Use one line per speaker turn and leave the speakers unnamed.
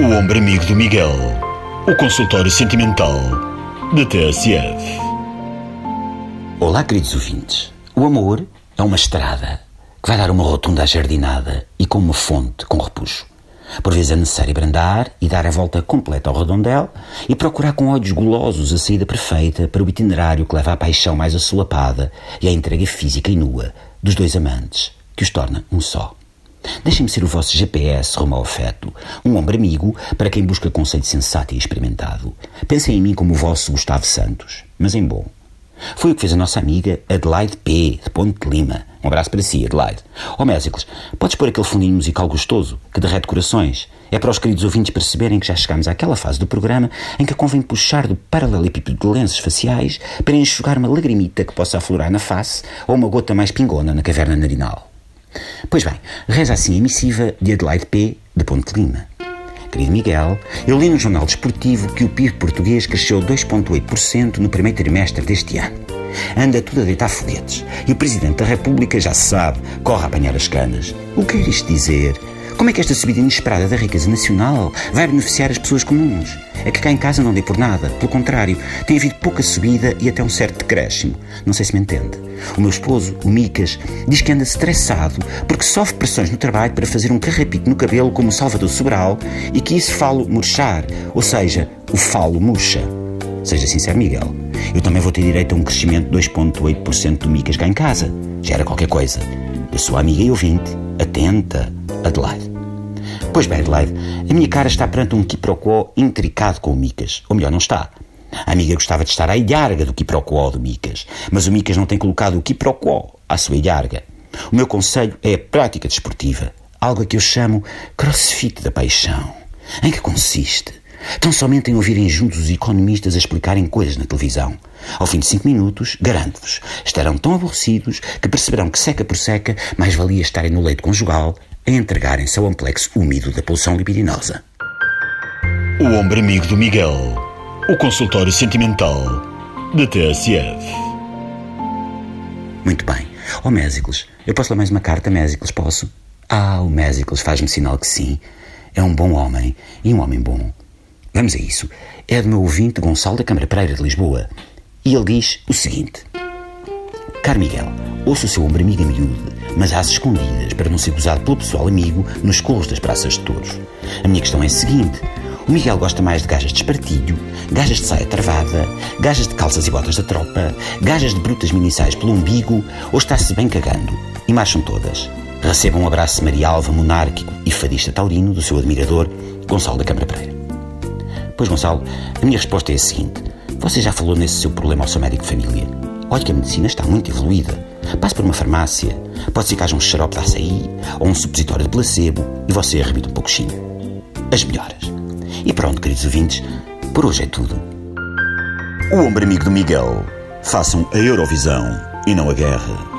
O ombro amigo do Miguel. O consultório sentimental da TSF.
Olá, queridos ouvintes. O amor é uma estrada que vai dar uma rotunda jardinada e com uma fonte com repuxo. Por vezes é necessário brandar e dar a volta completa ao redondel e procurar com olhos golosos a saída perfeita para o itinerário que leva à paixão mais assolapada e à entrega física e nua dos dois amantes, que os torna um só. Deixem-me ser o vosso GPS rumo ao afeto, um ombro amigo para quem busca conceito sensato e experimentado. Pensem em mim como o vosso Gustavo Santos, mas em bom. Foi o que fez a nossa amiga Adelaide P., de Ponte de Lima. Um abraço para si, Adelaide. Ó oh, Mésicles, podes pôr aquele fundinho musical gostoso, que derrete corações? É para os queridos ouvintes perceberem que já chegamos àquela fase do programa em que convém puxar do paralelepípedo de lenços faciais para enxugar uma lagrimita que possa aflorar na face ou uma gota mais pingona na caverna narinal. Pois bem, reza assim a missiva de Adelaide P., de Ponte Lima. Querido Miguel, eu li no jornal desportivo que o PIB português cresceu 2,8% no primeiro trimestre deste ano. Anda tudo a deitar foguetes. E o Presidente da República já sabe, corre a apanhar as canas. O que é isto dizer? Como é que esta subida inesperada da riqueza nacional vai beneficiar as pessoas comuns? É que cá em casa não dê por nada, pelo contrário, tem havido pouca subida e até um certo decréscimo. Não sei se me entende. O meu esposo, o Micas, diz que anda estressado porque sofre pressões no trabalho para fazer um carrapito no cabelo como o Salvador Sobral e que isso falo murchar, ou seja, o falo murcha. Seja sincero, Miguel. Eu também vou ter direito a um crescimento de 2,8% do Micas cá em casa. Já era qualquer coisa. Eu sou amiga e ouvinte, atenta, Adelaide. Pois bem, Adelaide, a minha cara está perante um quiprocó intricado com o Micas. Ou melhor, não está. A amiga gostava de estar à ilharga do quiprocó do Micas, mas o Micas não tem colocado o quiprocó à sua ilharga. O meu conselho é a prática desportiva, algo a que eu chamo crossfit da paixão. Em que consiste? Tão somente em ouvirem juntos os economistas a explicarem coisas na televisão. Ao fim de cinco minutos, garanto-vos, estarão tão aborrecidos que perceberão que seca por seca mais valia estarem no leito conjugal a entregarem-se ao amplexo úmido da pulsão libidinosa.
O ombro amigo do Miguel. O consultório sentimental da TSF.
Muito bem. Ó oh, Mésicles, eu posso ler mais uma carta, Mésicles, posso? Ah, o Mésicles faz-me sinal que sim. É um bom homem e um homem bom. Vamos a isso. É do meu ouvinte Gonçalo da Câmara Pereira de Lisboa. E ele diz o seguinte: Caro Miguel, ouço o seu ombro amigo a miúdo mas às escondidas, para não ser gozado pelo pessoal amigo nos colos das praças de touros. A minha questão é a seguinte: o Miguel gosta mais de gajas de espartilho, gajas de saia travada, gajas de calças e botas da tropa, gajas de brutas minissais pelo umbigo, ou está-se bem cagando? E marcham todas. Receba um abraço marialva, monárquico e fadista taurino do seu admirador, Gonçalo da Câmara Pereira. Pois, Gonçalo, a minha resposta é a seguinte: você já falou nesse seu problema ao seu médico de família? Olha que a medicina está muito evoluída. Passe por uma farmácia, pode ser que haja um xarope de açaí ou um supositório de placebo e você arrebita um pouquinho. As melhoras. E pronto, queridos ouvintes, por hoje é tudo.
O ombro amigo do Miguel. Façam a Eurovisão e não a guerra.